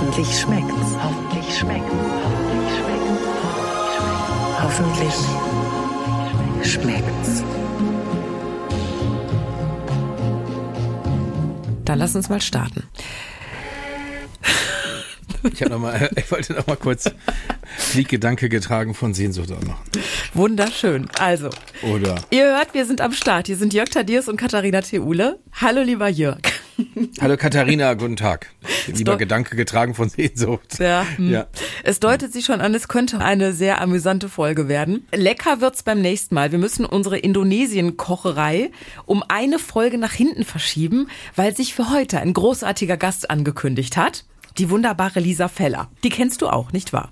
Hoffentlich schmeckt's. Hoffentlich schmeckt's. Hoffentlich schmeckt's. Hoffentlich schmeckt's. Dann lass uns mal starten. Ich, noch mal, ich wollte noch mal kurz Flieggedanke getragen von Sehnsucht auch noch. Wunderschön. Also, Oder? ihr hört, wir sind am Start. Hier sind Jörg Thaddeus und Katharina Theule. Hallo, lieber Jörg. Hallo Katharina, guten Tag. Lieber Gedanke getragen von Sehnsucht. Ja, hm. Ja. Es deutet sich schon an, es könnte eine sehr amüsante Folge werden. Lecker wird's beim nächsten Mal. Wir müssen unsere Indonesien-Kocherei um eine Folge nach hinten verschieben, weil sich für heute ein großartiger Gast angekündigt hat. Die wunderbare Lisa Feller. Die kennst du auch, nicht wahr?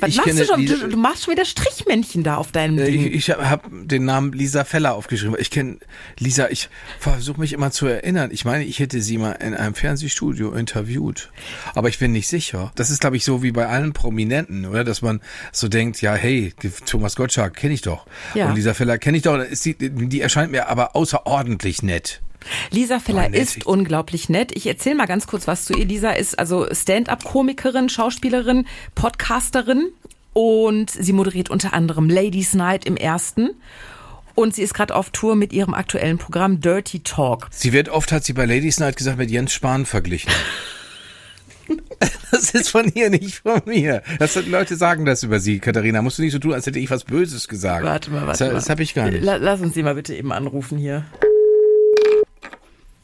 Was ich machst du schon? Lisa, Du, machst schon wieder Strichmännchen da auf deinem äh, Ding. ich, ich habe hab den Namen Lisa Feller aufgeschrieben. Ich kenne Lisa, ich versuche mich immer zu erinnern. Ich meine, ich hätte sie mal in einem Fernsehstudio interviewt. Aber ich bin nicht sicher. Das ist, glaube ich, so wie bei allen Prominenten, oder? Dass man so denkt, ja, hey, Thomas Gottschalk kenne ich doch. Ja. Und Lisa Feller kenne ich doch. Die, die erscheint mir aber außerordentlich nett. Lisa Feller nett. ist unglaublich nett. Ich erzähle mal ganz kurz was zu ihr. Lisa ist also Stand-up-Komikerin, Schauspielerin, Podcasterin und sie moderiert unter anderem Ladies Night im ersten. Und sie ist gerade auf Tour mit ihrem aktuellen Programm Dirty Talk. Sie wird oft, hat sie bei Ladies Night gesagt, mit Jens Spahn verglichen. Das ist von ihr, nicht von mir. Das sind, Leute sagen das über sie, Katharina. Musst du nicht so tun, als hätte ich was Böses gesagt. Warte mal, warte das, mal. Das habe ich gar nicht. La lass uns sie mal bitte eben anrufen hier.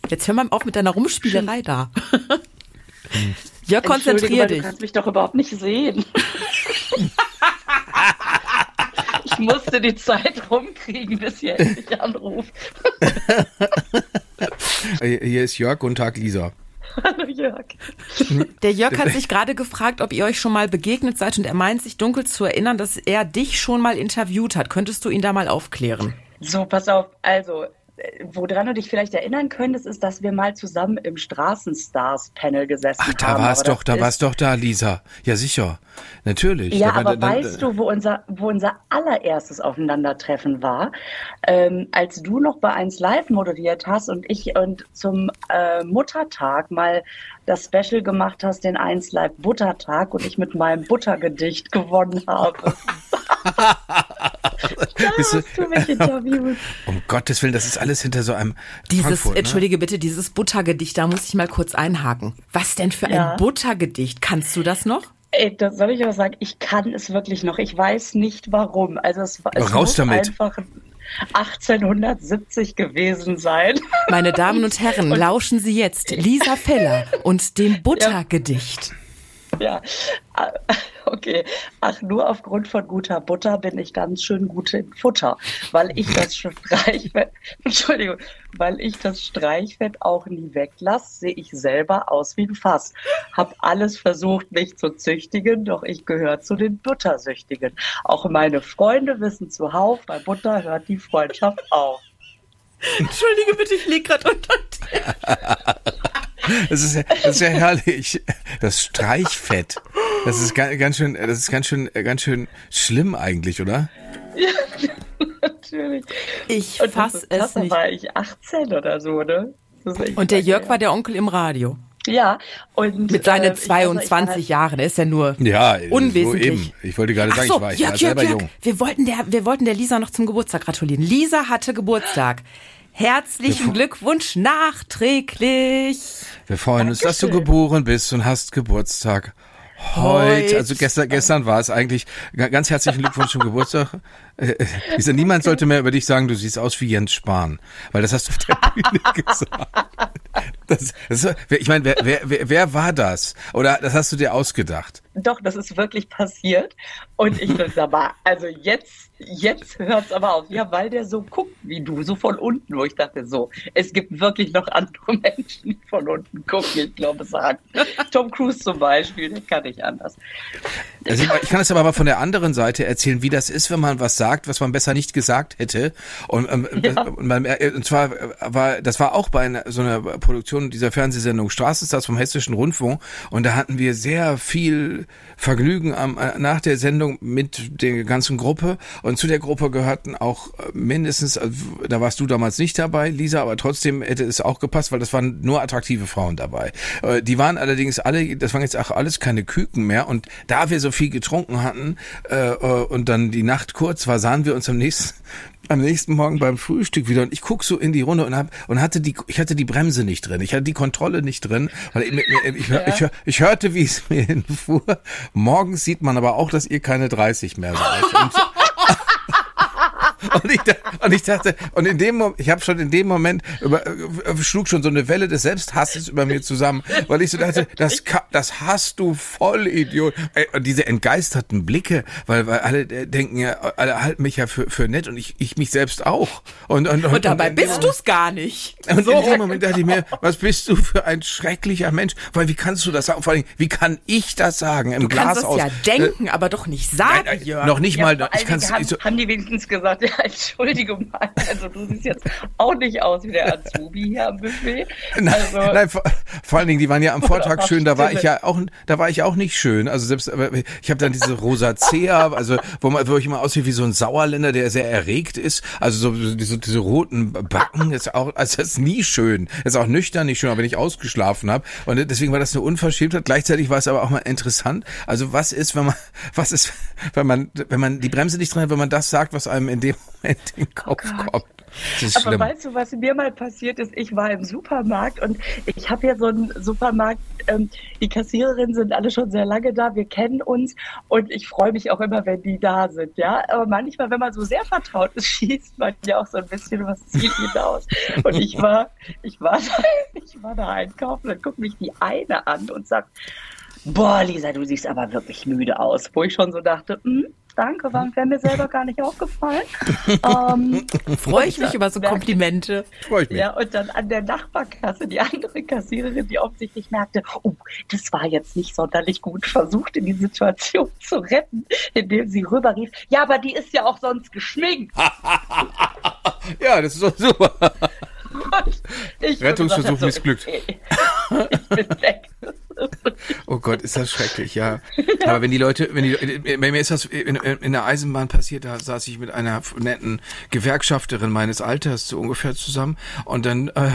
Jetzt hör mal auf mit deiner Rumspielerei da. Jörg, konzentrier dich. Du kannst mich doch überhaupt nicht sehen. ich musste die Zeit rumkriegen, bis ihr endlich anruft. Hier ist Jörg, guten Tag, Lisa. Hallo Jörg. Der Jörg hat sich gerade gefragt, ob ihr euch schon mal begegnet seid und er meint sich dunkel zu erinnern, dass er dich schon mal interviewt hat. Könntest du ihn da mal aufklären? So, pass auf. Also, woran du dich vielleicht erinnern könntest, ist, dass wir mal zusammen im Straßenstars-Panel gesessen Ach, da haben. war's aber doch, da war's ist- doch da, Lisa. Ja, sicher. Natürlich. Ja, war aber dann- weißt du, wo unser, wo unser allererstes Aufeinandertreffen war? Ähm, als du noch bei 1 Live moderiert hast und ich und zum äh, Muttertag mal das Special gemacht hast, den 1 Live Buttertag und ich mit meinem Buttergedicht gewonnen habe. da hast du mich interviewt. Um Gottes Willen, das ist alles hinter so einem Dieses, Frankfurt, ne? entschuldige bitte, dieses Buttergedicht, da muss ich mal kurz einhaken. Was denn für Ja. ein Buttergedicht? Kannst du das noch? Ey, das soll ich aber sagen, ich kann es wirklich noch. Ich weiß nicht warum. Also es, war- es Raus muss damit. einfach 1870 gewesen sein. Meine Damen und Herren, lauschen Sie jetzt Lisa Feller und dem Buttergedicht. Ja, ah, okay. Ach, nur aufgrund von guter Butter bin ich ganz schön gut im Futter, weil ich das Streichfett, Entschuldigung, weil ich das Streichfett auch nie weglasse, sehe ich selber aus wie ein Fass. Hab alles versucht, mich zu züchtigen, doch ich gehöre zu den Buttersüchtigen. Auch meine Freunde wissen zuhauf, bei Butter hört die Freundschaft auf. Entschuldige bitte, ich lieg gerade unter dir. Das ist, ja, das ist ja herrlich. Das Streichfett. Das ist ga- ganz schön, das ist ganz schön, ganz schön schlimm eigentlich, oder? Natürlich. Ich Und fass das ist es nicht. war ich 18 oder so, ne? Und der Jörg her. war der Onkel im Radio. Ja, und Mit seinen äh, ich- also ich war 22 Jahren. Er ist ja nur Ja, unwesentlich. so eben. Ich wollte gerade Ach sagen, so, ich war, ich Jörg, war Jörg, selber Jörg, jung. Wir wollten, der, wir wollten der Lisa noch zum Geburtstag gratulieren. Lisa hatte Geburtstag. Herzlichen Glückwunsch nachträglich. Wir freuen uns, dass du Dankeschön. geboren bist und hast Geburtstag. Heute, Heute. also gestern, gestern war es eigentlich. Ga- Ganz herzlichen Glückwunsch zum Geburtstag. Lisa, niemand sollte mehr über dich sagen, du siehst aus wie Jens Spahn, weil das hast du auf der Bühne gesagt. Das, das, ich meine, wer, wer, wer, war das? Oder das hast du dir ausgedacht? Doch, das ist wirklich passiert. Und ich dachte, aber, also jetzt, jetzt hört's aber auf. Ja, weil der so guckt wie du, so von unten, wo ich dachte, so, es gibt wirklich noch andere Menschen, die von unten gucken. Ich glaube, es sagt Tom Cruise zum Beispiel, der kann nicht anders. Also ich, ich kann es aber mal von der anderen Seite erzählen, wie das ist, wenn man was sagt, was man besser nicht gesagt hätte. Und, ähm, Ja. und, man, äh, und zwar war das war auch bei einer, so einer Produktion dieser Fernsehsendung Straßenstars vom Hessischen Rundfunk und da hatten wir sehr viel Vergnügen am, äh, nach der Sendung mit der ganzen Gruppe. Und zu der Gruppe gehörten auch äh, mindestens, da warst du damals nicht dabei, Lisa, aber trotzdem hätte es auch gepasst, weil das waren nur attraktive Frauen dabei. Die waren allerdings alle, das waren jetzt auch alles keine Küken mehr. Und da wir so viel getrunken hatten äh und dann die Nacht kurz war, sahen wir uns am nächsten am nächsten Morgen beim Frühstück wieder und ich guck so in die Runde und hab und hatte die ich hatte die Bremse nicht drin, ich hatte die Kontrolle nicht drin, weil ich, ich, ich, ja. ich, ich hörte, wie es mir hinfuhr. Morgens sieht man aber auch, dass ihr keine 30 mehr seid. Und, und ich, und ich dachte, und in dem Moment, ich habe schon in dem Moment über, äh, schlug schon so eine Welle des Selbsthasses über mir zusammen, weil ich so dachte, das, das hast du voll, Idiot. Und diese entgeisterten Blicke, weil, weil alle denken ja, alle halten mich ja für, für nett und ich, ich mich selbst auch. Und, und, und, und dabei und bist du es gar nicht. Und so. in dem Moment dachte ich mir, was bist du für ein schrecklicher Mensch? Weil wie kannst du das sagen? Vor allem, wie kann ich das sagen? Im du Glas kannst es ja denken, äh, aber doch nicht sagen, nein, Jörg. Noch nicht ja, mal. Ich kann's, haben, so, haben die wenigstens gesagt, ja, Entschuldigung, also du siehst jetzt auch nicht aus wie der Azubi hier am Buffet. Also, nein, nein vor, vor, allen Dingen, die waren ja am Vortag schön, da war ich ja auch, da war ich auch nicht schön. Also selbst, ich habe dann diese Rosacea, also wo, man, wo ich immer aussehe wie so ein Sauerländer, der sehr erregt ist. Also so diese, diese roten Backen ist auch, also das ist nie schön. Das ist auch nüchtern nicht schön, aber wenn ich ausgeschlafen habe. Und deswegen war das eine Unverschämtheit. Gleichzeitig war es aber auch mal interessant. Also was ist, wenn man, was ist, wenn man, wenn man die Bremse nicht drin hat, wenn man das sagt, was einem in dem in den Kopf oh kommt. Aber schlimm. weißt du, was mir mal passiert ist? Ich war im Supermarkt und ich habe ja so einen Supermarkt, ähm, die Kassiererinnen sind alle schon sehr lange da, wir kennen uns und ich freue mich auch immer, wenn die da sind, ja. Aber manchmal, wenn man so sehr vertraut ist, schießt man ja auch so ein bisschen was Ziel hinaus. Und ich war, ich war, da, ich war da einkaufen, dann guckt mich die eine an und sagt, boah, Lisa, du siehst aber wirklich müde aus. Wo ich schon so dachte, hm, danke, wäre mir selber gar nicht aufgefallen. ähm, Freue ich mich über so Komplimente. Freue ich mich. Ja, und dann an der Nachbarkasse, die andere Kassiererin, die offensichtlich merkte, oh, das war jetzt nicht sonderlich gut versucht, in die Situation zu retten, indem sie rüberrief, ja, aber die ist ja auch sonst geschminkt. ja, das ist doch super. Rettungsversuch missglückt. Okay. ich bin weg. Oh Gott, ist das schrecklich, ja. Aber wenn die Leute, wenn die, bei mir ist das in, in der Eisenbahn passiert, da saß ich mit einer netten Gewerkschafterin meines Alters so ungefähr zusammen und dann äh,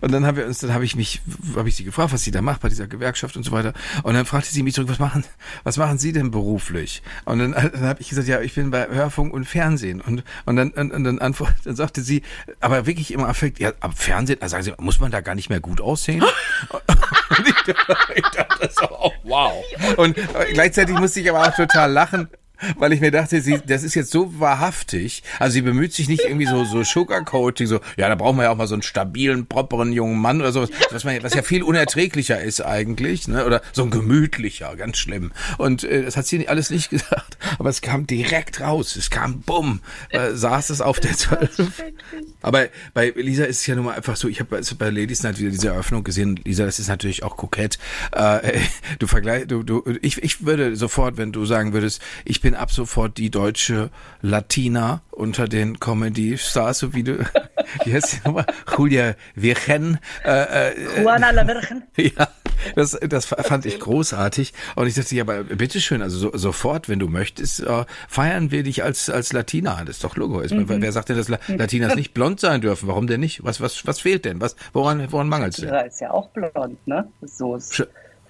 und dann haben wir uns, dann habe ich mich, habe ich sie gefragt, was sie da macht bei dieser Gewerkschaft und so weiter. Und dann fragte sie mich zurück, was machen, was machen Sie denn beruflich? Und dann, dann habe ich gesagt, ja, ich bin bei Hörfunk und Fernsehen. Und und dann und, und dann antwort, dann sagte sie, aber wirklich im Affekt, ja, am Fernsehen, also sagen Sie, muss man da gar nicht mehr gut aussehen? und ich, ich dachte so, oh, wow. Und gleichzeitig musste ich aber auch total lachen weil ich mir dachte, sie, das ist jetzt so wahrhaftig. Also sie bemüht sich nicht irgendwie so, so Sugarcoating, so, ja, da brauchen wir ja auch mal so einen stabilen, properen jungen Mann oder sowas, was, man, was ja viel unerträglicher ist eigentlich, ne? oder so ein gemütlicher, ganz schlimm. Und äh, das hat sie alles nicht gesagt, aber es kam direkt raus, es kam bumm, äh, saß es auf der 12. Aber bei Lisa ist es ja nun mal einfach so, ich habe bei Ladies Night wieder diese Eröffnung gesehen, Lisa, das ist natürlich auch kokett. Äh, du vergleich, du, du, ich, ich würde sofort, wenn du sagen würdest, ich bin bin ab sofort die deutsche Latina unter den Comedy-Stars, so wie du, wie heißt sie nochmal? Julia Virgen. Äh, äh, Juana la Virgen. Ja, das, das fand ich großartig. Und ich dachte, ja, aber bitteschön, also so, sofort, wenn du möchtest, äh, feiern wir dich als, als Latina. Das ist doch Logo. Mhm. Wer sagt denn, dass Latinas nicht blond sein dürfen? Warum denn nicht? Was, was, was fehlt denn? Was, woran, woran mangelt es denn? Ja, ist ja auch blond, ne? So ist. Sch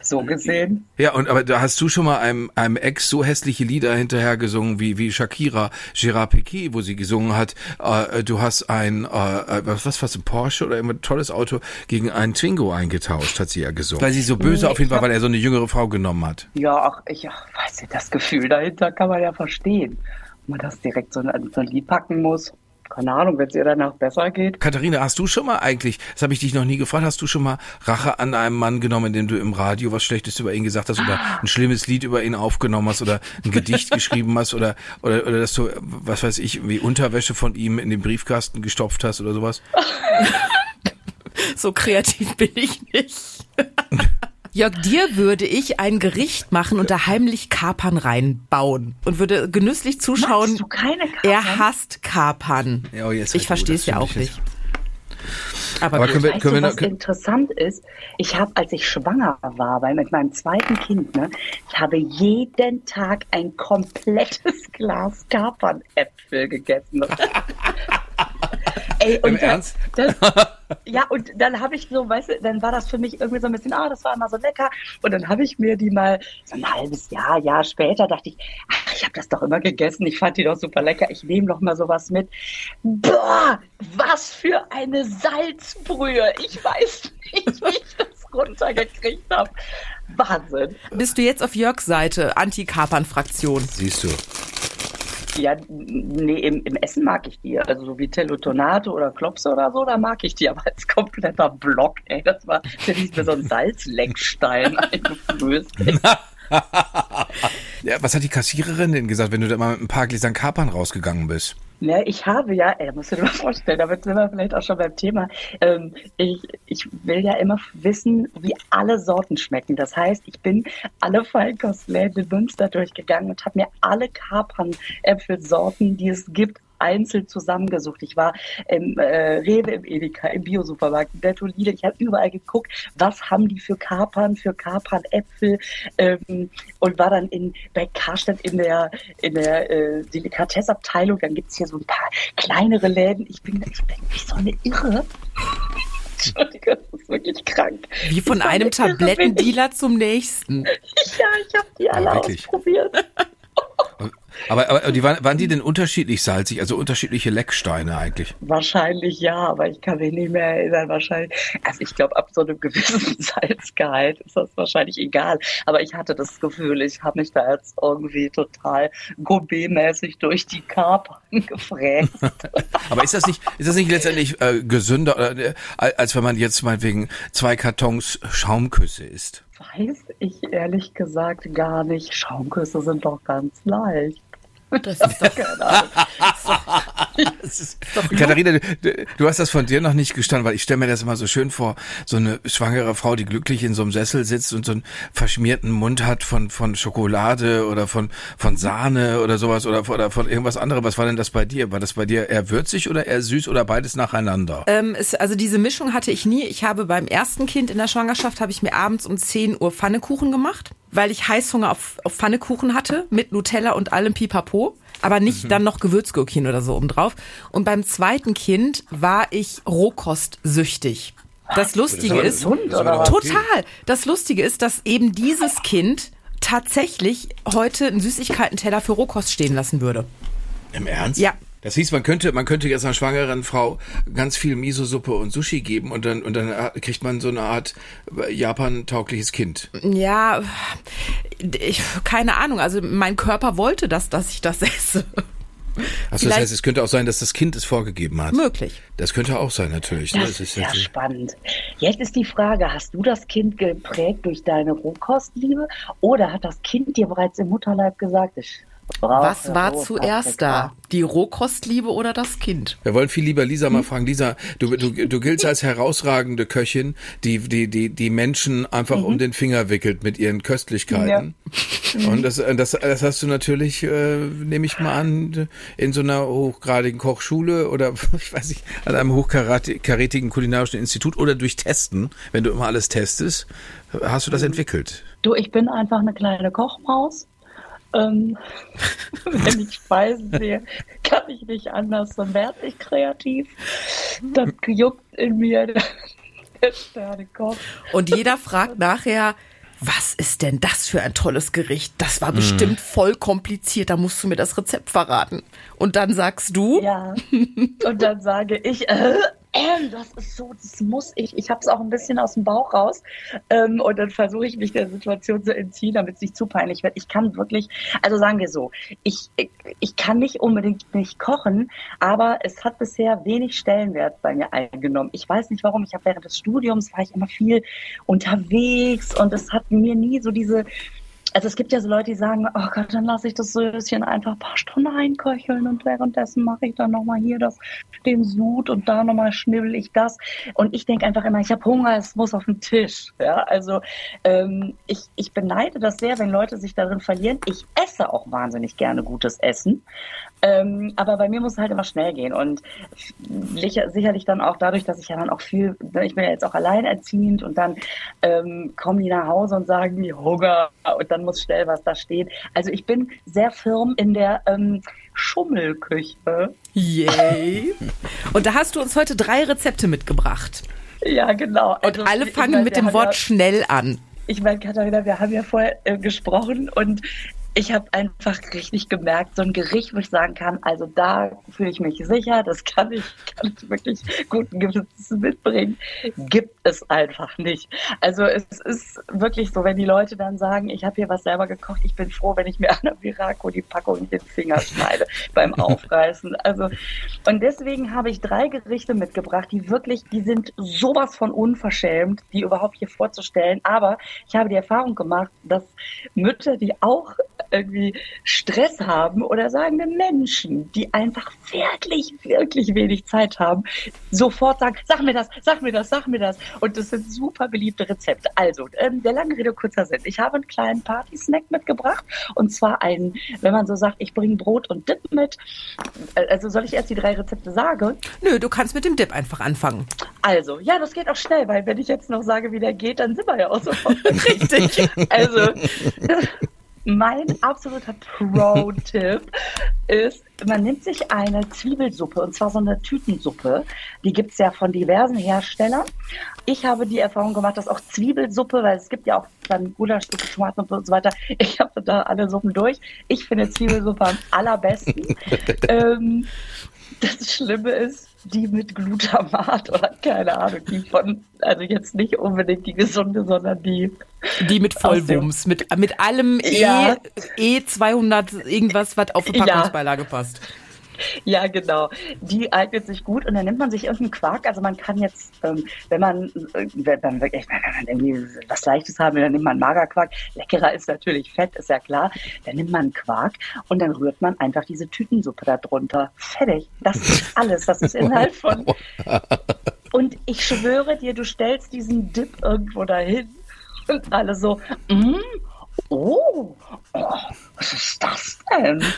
so gesehen. Ja, und aber da hast du schon mal einem, einem Ex so hässliche Lieder hinterher gesungen wie, wie Shakira, Gérard Piquet, wo sie gesungen hat, äh, du hast ein, äh, was, was was, ein Porsche oder ein tolles Auto gegen einen Twingo eingetauscht, hat sie ja gesungen. Weil sie so böse nee, auf jeden Fall, weil er so eine jüngere Frau genommen hat. Ja, ach, ich ach, weiß nicht, das Gefühl dahinter kann man ja verstehen. Wenn man das direkt so in so ein Lied packen muss keine Ahnung, wenn es ihr danach besser geht. Katharina, hast du schon mal eigentlich, das habe ich dich noch nie gefragt, hast du schon mal Rache an einem Mann genommen, indem du im Radio was Schlechtes über ihn gesagt hast oder ein schlimmes Lied über ihn aufgenommen hast oder ein Gedicht geschrieben hast oder, oder, oder dass du, was weiß ich, wie Unterwäsche von ihm in den Briefkasten gestopft hast oder sowas? so kreativ bin ich nicht. Jörg, dir würde ich ein Gericht machen und da heimlich Kapern reinbauen und würde genüsslich zuschauen. Magst du keine Kapern? Er hasst Kapern. Ja, oh, ich verstehe es ja auch nicht. Aber, Aber können wir, weißt können du, wir, was können, interessant ist? Ich habe, als ich schwanger war, weil mit meinem zweiten Kind, ne, ich habe jeden Tag ein komplettes Glas Kapernäpfel gegessen. Ey, Im und Ernst? Das, ja, und dann habe ich so, weißt du, dann war das für mich irgendwie so ein bisschen, ah, das war immer so lecker. Und dann habe ich mir die mal so ein halbes Jahr, Jahr später, dachte ich, ach, ich habe das doch immer gegessen, ich fand die doch super lecker, ich nehme doch mal sowas mit. Boah, was für eine Salzbrühe. Ich weiß nicht, wie ich das runtergekriegt habe. Wahnsinn. Bist du jetzt auf Jörgs Seite, Anti-Kapern-Fraktion? siehst du. Ja, nee, im, im Essen mag ich die. Also so wie Teletonate oder Klopse oder so, da mag ich die. Aber als kompletter Block, ey, das war, der hieß mir so ein Salzleckstein eingeflößt. Ja, was hat die Kassiererin denn gesagt, wenn du da mal mit ein paar Gläsern Kapern rausgegangen bist? Ne, ich habe ja, ey, musst du dir mal vorstellen, damit sind wir vielleicht auch schon beim Thema. Ähm, ich, ich will ja immer wissen, wie alle Sorten schmecken. Das heißt, ich bin alle Feinkostläden in Münster durchgegangen und habe mir alle Kapernäpfelsorten, die es gibt, einzeln zusammengesucht. Ich war im äh, Rewe, im Edeka, im Biosupermarkt, im Netto Lidl. Ich habe überall geguckt, was haben die für Kapern, für Kapernäpfel ähm, und war dann in bei Karstadt in der in der äh, Delikatessabteilung. Dann gibt's hier so ein paar kleinere Läden. Ich bin, ich bin wie so eine Irre. Entschuldige, das ist wirklich krank. Wie von einem Tablettendealer zum nächsten. Ich, ja, ich habe die alle wirklich? ausprobiert. Aber, aber die waren, waren die denn unterschiedlich salzig, also unterschiedliche Lecksteine eigentlich? Wahrscheinlich ja, aber ich kann mich nicht mehr erinnern. Wahrscheinlich. Also ich glaube, ab so einem gewissen Salzgehalt ist das wahrscheinlich egal. Aber ich hatte das Gefühl, ich habe mich da jetzt irgendwie total gourmetmäßig durch die Kapern gefräst. Aber ist das nicht, ist das nicht letztendlich äh, gesünder, äh, als wenn man jetzt meinetwegen zwei Kartons Schaumküsse isst? Weiß ich ehrlich gesagt gar nicht. Schaumküsse sind doch ganz leicht. Das ist doch Keine Ahnung. Katharina, du, du hast das von dir noch nicht gestanden, weil ich stelle mir das immer so schön vor, so eine schwangere Frau, die glücklich in so einem Sessel sitzt und so einen verschmierten Mund hat von, von Schokolade oder von, von Sahne oder sowas oder, oder von irgendwas anderem. Was war denn das bei dir? War das bei dir eher würzig oder eher süß oder beides nacheinander? Ähm, es, also diese Mischung hatte ich nie. Ich habe beim ersten Kind in der Schwangerschaft habe ich mir abends um 10 Uhr Pfannekuchen gemacht, weil ich Heißhunger auf, auf Pfannekuchen hatte mit Nutella und allem Pipapo. Aber nicht dann noch Gewürzgurkchen oder so obendrauf. Und beim zweiten Kind war ich Rohkostsüchtig. Das Lustige aber ist, gesund, total. Das Lustige ist, dass eben dieses Kind tatsächlich heute einen Süßigkeitenteller für Rohkost stehen lassen würde. Im Ernst? Ja. Das hieß, man könnte, man könnte jetzt einer schwangeren Frau ganz viel Miso-Suppe und Sushi geben und dann, und dann kriegt man so eine Art äh, Japan-taugliches Kind. Ja, ich, keine Ahnung. Also mein Körper wollte das, dass ich das esse. Also das heißt, es könnte auch sein, dass das Kind es vorgegeben hat. Möglich. Das könnte auch sein, natürlich. ne? Das Das ist jetzt- spannend. Jetzt ist die Frage, hast du das Kind geprägt durch deine Rohkostliebe oder hat das Kind dir bereits im Mutterleib gesagt, ich Was war zuerst da? Die Rohkostliebe oder das Kind? Wir wollen viel lieber Lisa mal fragen. Lisa, du, du, du giltst als herausragende Köchin, die, die, die, die Menschen einfach Mhm. um den Finger wickelt mit ihren Köstlichkeiten. Und das, das, das hast du natürlich, äh, nehme ich mal an, in so einer hochgradigen Kochschule oder ich weiß nicht, an einem hochkarätigen kulinarischen Institut oder durch Testen, wenn du immer alles testest, hast du Mhm. das entwickelt. Du, ich bin einfach eine kleine Kochmaus. Ähm, wenn ich Speisen sehe, kann ich nicht anders, dann werde ich kreativ. Dann juckt in mir der, der Sternekoch. Und jeder fragt nachher, was ist denn das für ein tolles Gericht? Das war bestimmt voll kompliziert, da musst du mir das Rezept verraten. Und dann sagst du, Ja. Und dann sage ich, äh, äh, das ist so, das muss ich. Ich habe es auch ein bisschen aus dem Bauch raus. Ähm, und dann versuche ich mich der Situation zu entziehen, damit es nicht zu peinlich wird. Ich kann wirklich, also sagen wir so, ich, ich, ich kann nicht unbedingt nicht kochen, aber es hat bisher wenig Stellenwert bei mir eingenommen. Ich weiß nicht warum. Ich habe während des Studiums war ich immer viel unterwegs und es hat mir nie so diese also es gibt ja so Leute, die sagen, oh Gott, dann lasse ich das Söschen einfach ein paar Stunden einköcheln und währenddessen mache ich dann nochmal hier das, den Sud und da nochmal schnibbel ich das. Und ich denke einfach immer, ich habe Hunger, es muss auf den Tisch. Ja, also ähm, ich, ich beneide das sehr, wenn Leute sich darin verlieren. Ich esse auch wahnsinnig gerne gutes Essen. Ähm, aber bei mir muss es halt immer schnell gehen und sicher, sicherlich dann auch dadurch, dass ich ja dann auch viel, ich bin ja jetzt auch alleinerziehend und dann ähm, kommen die nach Hause und sagen die Hunger und dann muss schnell was da stehen. Also ich bin sehr firm in der ähm, Schummelküche. Yay! Und da hast du uns heute drei Rezepte mitgebracht. Ja, genau. Und also, alle fangen meine, mit dem Wort ja, schnell an. Ich meine, Katharina, wir haben ja vorher äh, gesprochen und ich habe einfach richtig gemerkt, so ein Gericht, wo ich sagen kann, also da fühle ich mich sicher, das kann ich, kann ich wirklich guten Gewissens mitbringen, gibt es einfach nicht. Also es ist wirklich so, wenn die Leute dann sagen, ich habe hier was selber gekocht, ich bin froh, wenn ich mir an der Viraco die Packung in den Finger schneide beim Aufreißen. Also und deswegen habe ich drei Gerichte mitgebracht, die wirklich, die sind sowas von unverschämt, die überhaupt hier vorzustellen. Aber ich habe die Erfahrung gemacht, dass Mütter, die auch irgendwie Stress haben oder sagen wir Menschen, die einfach wirklich, wirklich wenig Zeit haben, sofort sagen, sag mir das, sag mir das, sag mir das. Und das sind super beliebte Rezepte. Also, ähm, der lange Rede, kurzer Sinn. Ich habe einen kleinen Party-Snack mitgebracht und zwar einen, wenn man so sagt, ich bringe Brot und Dip mit. Also soll ich erst die drei Rezepte sagen? Nö, du kannst mit dem Dip einfach anfangen. Also, ja, das geht auch schnell, weil wenn ich jetzt noch sage, wie der geht, dann sind wir ja auch sofort richtig. Also, mein absoluter Pro-Tipp ist, man nimmt sich eine Zwiebelsuppe und zwar so eine Tütensuppe. Die gibt es ja von diversen Herstellern. Ich habe die Erfahrung gemacht, dass auch Zwiebelsuppe, weil es gibt ja auch dann Gulaschsuppe, Tomatensuppe und so weiter. Ich habe da alle Suppen durch. Ich finde Zwiebelsuppe am allerbesten. ähm, das Schlimme ist, die mit Glutamat oder keine Ahnung, die von, also jetzt nicht unbedingt die gesunde, sondern die. Die mit Vollwumms, mit, mit allem ja. E, E200 irgendwas, was auf Verpackungsbeilage ja. passt. Ja, genau. Die eignet sich gut und dann nimmt man sich irgendeinen Quark. Also man kann jetzt, ähm, wenn man, äh, wenn man wirklich, wenn man irgendwie was Leichtes haben will, dann nimmt man Magerquark. Leckerer ist natürlich Fett, ist ja klar. Dann nimmt man Quark und dann rührt man einfach diese Tütensuppe da drunter. Fertig. Das ist alles. Das ist Inhalt von. Und ich schwöre dir, du stellst diesen Dip irgendwo dahin und alle so, mm, oh, oh, was ist das denn?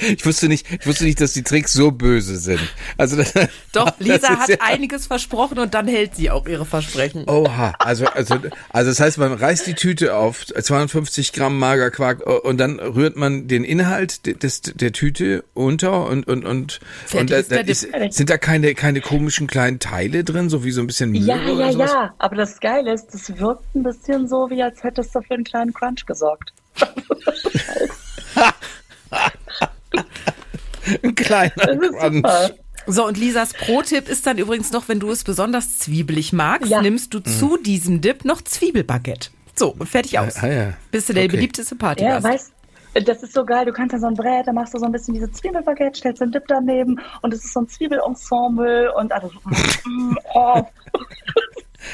Ich wusste nicht, ich wusste nicht, dass die Tricks so böse sind. Also das, Doch, Lisa hat ja einiges versprochen und dann hält sie auch ihre Versprechen. Oha, also also also das heißt, man reißt die Tüte auf 250 Gramm Magerquark und dann rührt man den Inhalt des der Tüte unter und und und, und da, da ist, sind da keine keine komischen kleinen Teile drin, so wie so ein bisschen Mühe Ja, ja, sowas? ja. Aber das Geile ist, das wirkt ein bisschen so, wie als hättest du für einen kleinen Crunch gesorgt. Ein kleiner Crunch. So, und Lisas Pro-Tipp ist dann übrigens noch, wenn du es besonders zwiebelig magst, ja. nimmst du mhm. zu diesem Dip noch Zwiebelbaguette. So, fertig aus. Ah, ja. Bist du der okay. beliebteste Party? Ja, weißt das ist so geil. Du kannst da so ein Brett, da machst du so ein bisschen diese Zwiebelbaguette, stellst den Dip daneben und es ist so ein Zwiebelensemble und alles. oh.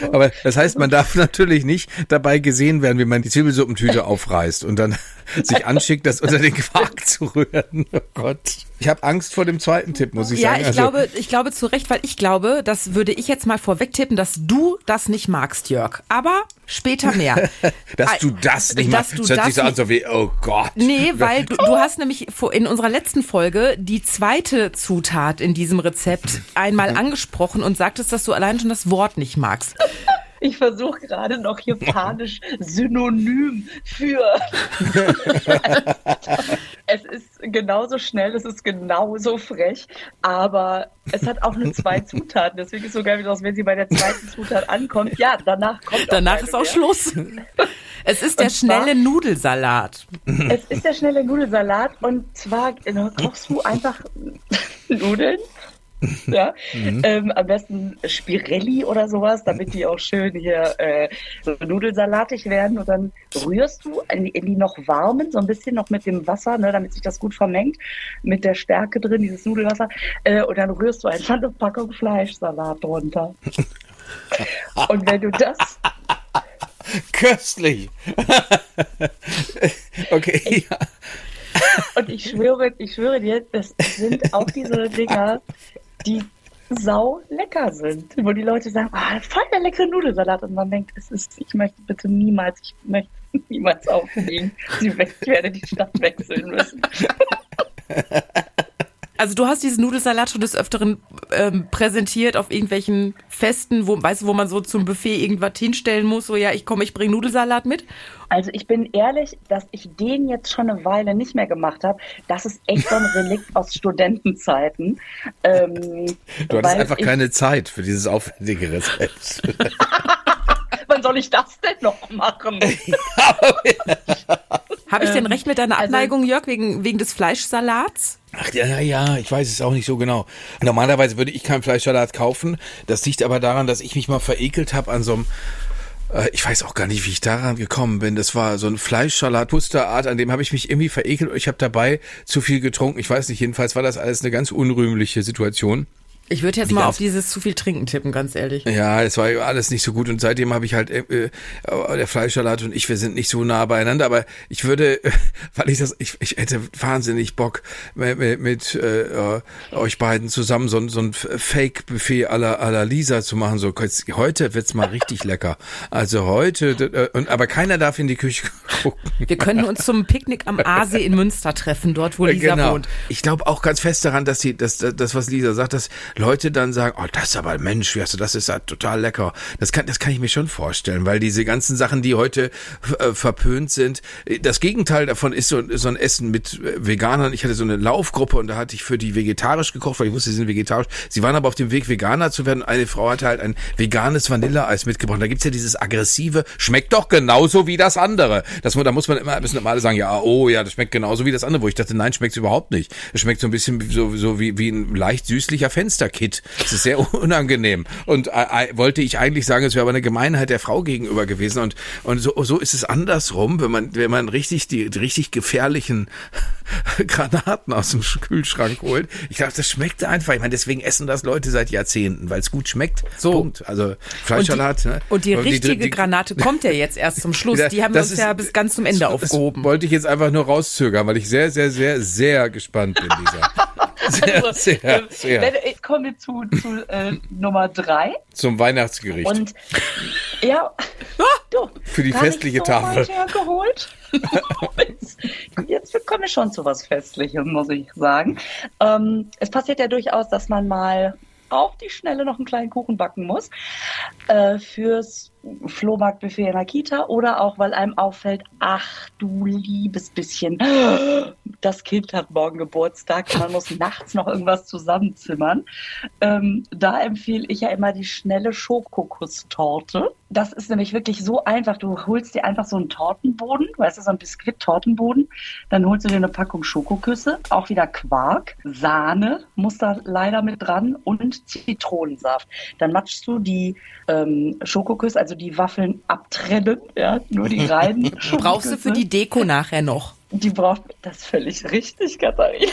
Aber das heißt, man darf natürlich nicht dabei gesehen werden, wie man die Zwiebelsuppentüte aufreißt und dann sich anschickt, das unter den Quark zu rühren. Oh Gott. Ich habe Angst vor dem zweiten Tipp, muss ich ja, sagen. Ja, ich also, glaube, ich glaube zu Recht, weil ich glaube, das würde ich jetzt mal vorweg tippen, dass du das nicht magst, Jörg. Aber später mehr. dass du das nicht dass magst. Du das hört sich so an, so wie, oh Gott. Nee, weil du, du hast nämlich in unserer letzten Folge die zweite Zutat in diesem Rezept einmal angesprochen und sagtest, dass du allein schon das Wort nicht magst. Ich versuche gerade noch japanisch Synonym für. es ist genauso schnell, es ist genauso frech, aber es hat auch nur zwei Zutaten. Deswegen ist es so geil, wenn sie bei der zweiten Zutat ankommt. Ja, danach kommt Danach ist auch mehr. Schluss. Es ist der schnelle Nudelsalat. Es ist der schnelle Nudelsalat und zwar kochst du einfach Nudeln ja, mhm. ähm, am besten Spirelli oder sowas, damit die auch schön hier äh, so nudelsalatig werden. Und dann rührst du in die, in die, noch warmen, so ein bisschen noch mit dem Wasser, ne, damit sich das gut vermengt, mit der Stärke drin, dieses Nudelwasser. Äh, und dann rührst du eine Packung Fleischsalat drunter. und wenn du das Köstlich. okay. Ich, ja. Und ich schwöre, ich schwöre dir, das sind auch diese Dinger, die sau lecker sind, wo die Leute sagen, oh, voll der leckere Nudelsalat. Und man denkt, es ist, ich möchte bitte niemals, ich möchte niemals weg, ich werde die Stadt wechseln müssen. Also du hast diesen Nudelsalat schon des Öfteren ähm, präsentiert auf irgendwelchen Festen, wo, weißt du, wo man so zum Buffet irgendwas hinstellen muss, so ja, ich komme, ich bringe Nudelsalat mit. Also ich bin ehrlich, dass ich den jetzt schon eine Weile nicht mehr gemacht habe. Das ist echt so ein Relikt aus Studentenzeiten. Ähm, Du hattest einfach ich, keine Zeit für dieses aufwendige Rezept. Wann soll ich das denn noch machen? Habe ich denn recht mit deiner also- Abneigung, Jörg, wegen, wegen des Fleischsalats? Ach ja, ja, ja, ich weiß es auch nicht so genau. Normalerweise würde ich keinen Fleischsalat kaufen. Das liegt aber daran, dass ich mich mal verekelt habe an so einem äh, ich weiß auch gar nicht, wie ich daran gekommen bin. Das war so ein Fleischsalat Pusterart, an dem habe ich mich irgendwie verekelt. Ich habe dabei zu viel getrunken. Ich weiß nicht, jedenfalls war das alles eine ganz unrühmliche Situation. Ich würde jetzt Wie mal auf dieses zu viel trinken tippen, ganz ehrlich. Ja, es war alles nicht so gut und seitdem habe ich halt äh, äh, der Fleischsalat und ich, wir sind nicht so nah beieinander, aber ich würde, äh, weil ich das, ich, ich hätte wahnsinnig Bock mit, mit, mit äh, äh, euch beiden zusammen so, ein- so ein Fake-Buffet à la, à la Lisa zu machen. So heute wird's mal richtig lecker. Also heute, äh, und aber keiner darf in die Küche gucken. Wir könnten uns zum Picknick am Aasee in Münster treffen, dort wo Lisa genau. wohnt. Ich glaube auch ganz fest daran, dass die, dass das, was Lisa sagt, dass Leute dann sagen, oh, das ist aber Mensch, wie hast du das ist ja total lecker. Das kann, das kann ich mir schon vorstellen, weil diese ganzen Sachen, die heute äh, verpönt sind, äh, das Gegenteil davon ist so, so ein Essen mit äh, Veganern. Ich hatte so eine Laufgruppe und da hatte ich für die vegetarisch gekocht, weil ich wusste, sie sind vegetarisch. Sie waren aber auf dem Weg, Veganer zu werden. Eine Frau hatte halt ein veganes Vanilleeis mitgebracht. Da gibt's ja dieses aggressive, schmeckt doch genauso wie das andere. Das, da muss man immer, müssen immer alle sagen, ja, oh ja, das schmeckt genauso wie das andere. Wo ich dachte, nein, schmeckt's überhaupt nicht. Es schmeckt so ein bisschen so, so wie, wie ein leicht süßlicher Fensterkit. Es ist sehr unangenehm. Und äh, äh, wollte ich eigentlich sagen, es wäre aber eine Gemeinheit der Frau gegenüber gewesen. Und, und so, so ist es andersrum, wenn man, wenn man richtig die, die richtig gefährlichen Granaten aus dem Kühlschrank holt. Ich glaube, das schmeckt einfach. Ich meine, deswegen essen das Leute seit Jahrzehnten, weil es gut schmeckt. So. Punkt. Also Fleischsalat. ne? Und die Und richtige die- Granate kommt ja jetzt erst zum Schluss. Die haben wir das uns ja ist- bis ganz zum Ende das aufgehoben. wollte ich jetzt einfach nur rauszögern, weil ich sehr, sehr, sehr, sehr gespannt bin, Lisa. Sehr, Also, sehr, äh, sehr. wenn- Ich komme zu, zu äh, Nummer drei. Zum Weihnachtsgericht. Und ja, du, Für die festliche so Tafel. jetzt, jetzt komme ich schon zu was Festlichem, muss ich sagen. Ähm, es passiert ja durchaus, dass man mal auf die Schnelle noch einen kleinen Kuchen backen muss. Äh, fürs Flohmarktbuffet in der Kita oder auch, weil einem auffällt, ach du liebes bisschen, das Kind hat morgen Geburtstag, man muss nachts noch irgendwas zusammenzimmern. Ähm, da empfehle ich ja immer die schnelle Schokokusstorte. Das ist nämlich wirklich so einfach. Du holst dir einfach so einen Tortenboden, weißt du, so ein Biskuit-Tortenboden. Dann holst du dir eine Packung Schokoküsse, auch wieder Quark, Sahne muss da leider mit dran und Zitronensaft. Dann matschst du die ähm, Schokoküsse, also die Waffeln abtrennen, ja, nur die reinen. Brauchst du für die Deko nachher noch? Die braucht das ist völlig richtig, Katharina.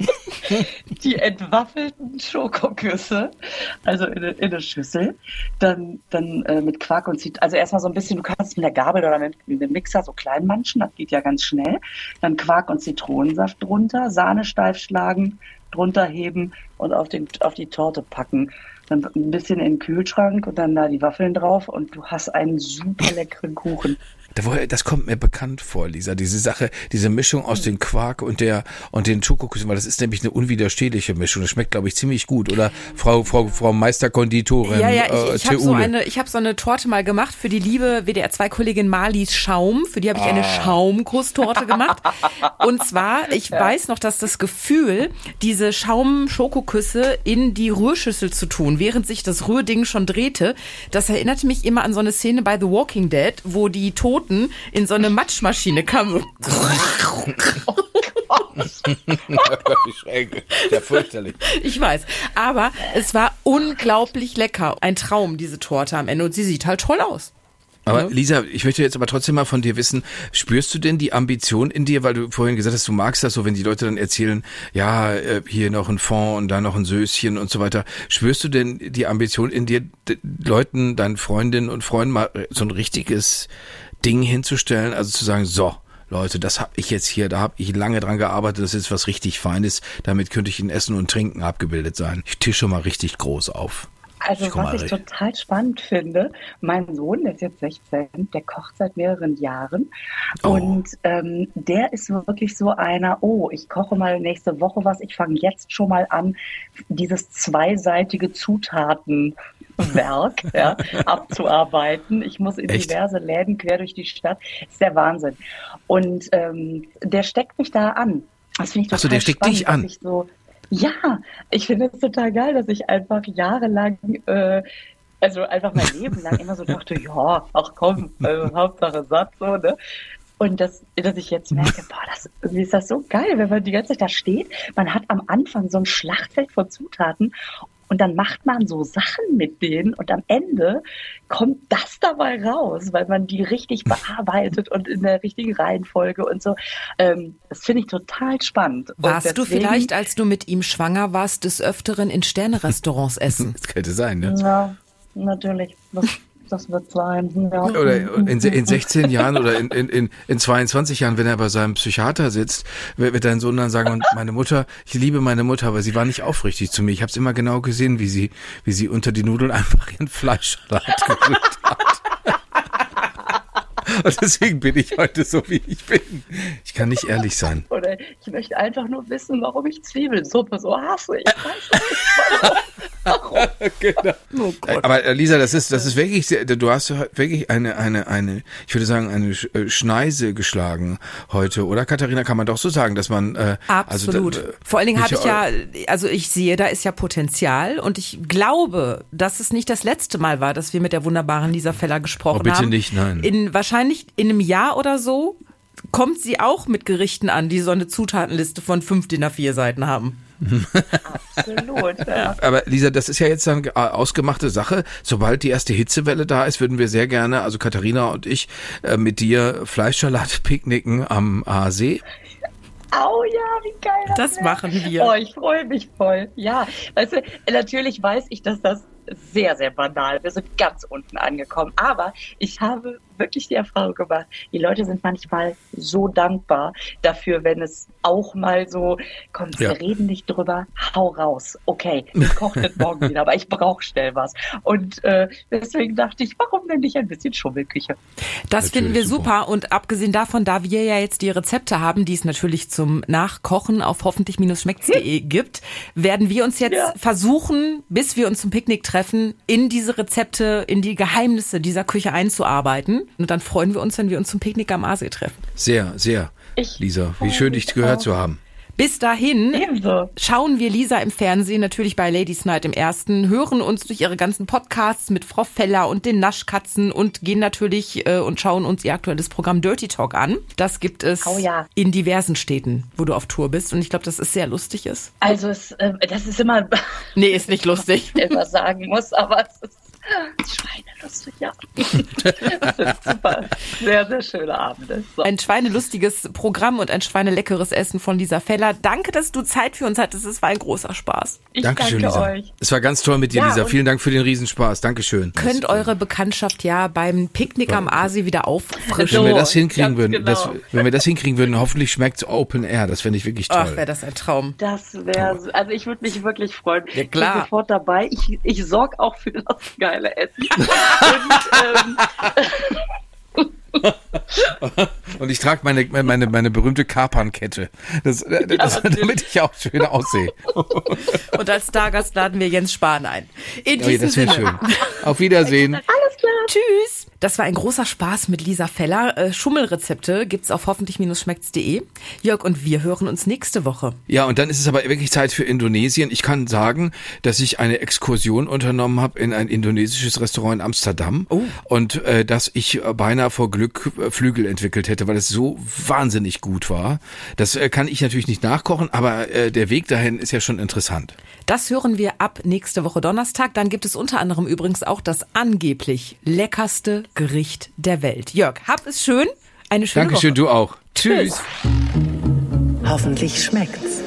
Die entwaffelten Schokoküsse, also in eine, in eine Schüssel, dann, dann äh, mit Quark und Zitronensaft. Also erstmal so ein bisschen, du kannst es mit der Gabel oder mit, mit dem Mixer so klein manchen, das geht ja ganz schnell. Dann Quark und Zitronensaft drunter, Sahne steif schlagen, drunter heben und auf, den, auf die Torte packen. Dann ein bisschen in den Kühlschrank und dann da die Waffeln drauf und du hast einen super leckeren Kuchen. Das kommt mir bekannt vor, Lisa. Diese Sache, diese Mischung aus dem Quark und der und den Schokoküssen, weil das ist nämlich eine unwiderstehliche Mischung. Das schmeckt, glaube ich, ziemlich gut. Oder Frau Frau Frau Meisterkonditorin Ja, ja, äh, ich, ich habe so eine, ich habe so eine Torte mal gemacht für die liebe WDR2-Kollegin Marlies Schaum. Für die habe ich eine Schaumkusstorte gemacht. Und zwar, ich weiß noch, dass das Gefühl, diese Schaum-Schokoküsse in die Rührschüssel zu tun, während sich das Rührding schon drehte, das erinnerte mich immer an so eine Szene bei The Walking Dead, wo die Toten in so eine Matschmaschine schräg. ja, fürchterlich. Ich weiß. Aber es war unglaublich lecker. Ein Traum, diese Torte am Ende. Und sie sieht halt toll aus. Aber Lisa, ich möchte jetzt aber trotzdem mal von dir wissen, spürst du denn die Ambition in dir, weil du vorhin gesagt hast, du magst das so, wenn die Leute dann erzählen, ja, äh, hier noch ein Fond und da noch ein Söschen und so weiter. Spürst du denn die Ambition in dir, Leuten, deinen Freundinnen und Freunden mal so ein richtiges Ding hinzustellen, also zu sagen, so, Leute, das habe ich jetzt hier, da habe ich lange dran gearbeitet, das ist was richtig Feines, damit könnte ich in Essen und Trinken abgebildet sein. Ich tische mal richtig groß auf. Also Ich was ich rein. total spannend finde, mein Sohn, der ist jetzt 16, der kocht seit mehreren Jahren Oh. und ähm, der ist wirklich so einer, oh, ich koche mal nächste Woche was, ich fange jetzt schon mal an, dieses zweiseitige Zutatenwerk ja, abzuarbeiten. Ich muss in Echt? diverse Läden quer durch die Stadt. Das ist der Wahnsinn. Und ähm, der steckt mich da an. Das finde ich total der steckt spannend, dich dass an. Ich so, ja, ich finde es total geil, dass ich einfach jahrelang, äh, also einfach mein Leben lang immer so dachte, ja, ach komm, äh, Hauptsache satt, so, ne? Und das, dass ich jetzt merke, boah, das, irgendwie ist das so geil, wenn man die ganze Zeit da steht. Man hat am Anfang so ein Schlachtfeld von Zutaten und dann macht man so Sachen mit denen und am Ende kommt das dabei raus, weil man die richtig bearbeitet und in der richtigen Reihenfolge und so. Ähm, das finde ich total spannend. Warst du deswegen- vielleicht, als du mit ihm schwanger warst, des Öfteren in Sternerestaurants essen? Das könnte sein, ne? Ja, natürlich. Das, das wird sein. Ja. Oder in, in 16 Jahren oder in, in, in, in 22 Jahren, wenn er bei seinem Psychiater sitzt, wird dein Sohn dann sagen, und meine Mutter, ich liebe meine Mutter, aber sie war nicht aufrichtig zu mir. Ich habe es immer genau gesehen, wie sie, wie sie unter die Nudeln einfach ihren Fleischsalat gerührt hat. Und deswegen bin ich heute so, wie ich bin. Ich kann nicht ehrlich sein. Oder ich möchte einfach nur wissen, warum ich Zwiebelsuppe so hasse. Ich weiß nicht. genau. Aber äh, Lisa, das ist, das ist wirklich, sehr, du hast wirklich eine, eine, eine, ich würde sagen, eine äh, Schneise geschlagen heute, oder Katharina? Kann man doch so sagen, dass man, äh, Absolut. Also, äh, Vor allen Dingen habe ich ja, also ich sehe, da ist ja Potenzial und ich glaube, dass es nicht das letzte Mal war, dass wir mit der wunderbaren Lisa Feller gesprochen Oh, bitte haben. nicht, nein. In wahrscheinlich in einem Jahr oder so kommt sie auch mit Gerichten an, die so eine Zutatenliste von fünf DIN A4 Seiten haben. Absolut. Ja. Aber Lisa, das ist ja jetzt dann äh, ausgemachte Sache. Sobald die erste Hitzewelle da ist, würden wir sehr gerne, also Katharina und ich, äh, mit dir Fleischsalat picknicken am Aasee. Au ja, wie geil. Das wär. machen wir. Oh, ich freue mich voll. Ja, weißt du, natürlich weiß ich, dass das sehr, sehr banal. Wir sind ganz unten angekommen. Aber ich habe wirklich die Erfahrung gemacht, die Leute sind manchmal so dankbar dafür, wenn es auch mal so, komm, Ja. wir reden nicht drüber, hau raus. Okay, ich koche das morgen wieder, aber ich brauche schnell was. Und äh, deswegen dachte ich, warum denn nicht ein bisschen Schummelküche? Das Natürlich finden wir super. super. Und abgesehen davon, da wir ja jetzt die Rezepte haben, die es natürlich zum Nachkochen auf hoffentlich-schmeckt's.de gibt, werden wir uns jetzt Ja. versuchen, bis wir uns zum Picknick treffen, in diese Rezepte, in die Geheimnisse dieser Küche einzuarbeiten. Und dann freuen wir uns, wenn wir uns zum Picknick am Aasee treffen. Sehr, sehr. Ich Lisa, wie schön dich gehört drauf. zu haben. Bis dahin Ebenso. schauen wir Lisa im Fernsehen, natürlich bei Ladies Night im ersten, hören uns durch ihre ganzen Podcasts mit Frau Feller und den Naschkatzen und gehen natürlich äh, und schauen uns ihr aktuelles Programm Dirty Talk an. Das gibt es Oh ja. in diversen Städten, wo du auf Tour bist und ich glaube, dass es sehr lustig ist. Also es, äh, das ist immer Nee, ist nicht lustig. immer sagen muss, aber es ist schweinelustig, ja. Super, sehr, sehr schöne Abende. So. Ein schweinelustiges Programm und ein schweineleckeres Essen von Lisa Feller. Danke, dass du Zeit für uns hattest. Es war ein großer Spaß. Ich Dankeschön, danke Lisa. euch. Es war ganz toll mit dir, Ja, Lisa. Vielen Dank für den Riesenspaß. Dankeschön. Könnt eure Bekanntschaft ja beim Picknick am Aasee wieder auffrischen. Wenn wir das hinkriegen würden, genau. das, wenn wir das hinkriegen würden, hoffentlich schmeckt's Open Air. Das fände ich wirklich toll. Ach, wäre das ein Traum. Das wäre, also ich würde mich wirklich freuen. Ja, klar. Ich bin sofort dabei. Ich, ich sorge auch für das geile Essen. Und, ähm, Und ich trage meine, meine, meine berühmte Kapernkette. Das, das, damit ich auch schön aussehe. Und als Stargast laden wir Jens Spahn ein. In Oh, ja, diesem das wäre Sinne. schön. Auf Wiedersehen. alles klar. Tschüss. Das war ein großer Spaß mit Lisa Feller. Äh, Schummelrezepte gibt's auf hoffentlich-schmeckt's.de. Jörg und wir hören uns nächste Woche. Ja, und dann ist es aber wirklich Zeit für Indonesien. Ich kann sagen, dass ich eine Exkursion unternommen habe in ein indonesisches Restaurant in Amsterdam Oh. und äh, dass ich äh, beinahe vor Glück äh, Flügel entwickelt hätte, weil es so wahnsinnig gut war. Das äh, kann ich natürlich nicht nachkochen, aber äh, der Weg dahin ist ja schon interessant. Das hören wir ab nächste Woche Donnerstag. Dann gibt es unter anderem übrigens auch das angeblich leckerste Gericht der Welt. Jörg, hab es schön. Eine schöne Dankeschön, Woche. du auch. Tschüss. Hoffentlich schmeckt's.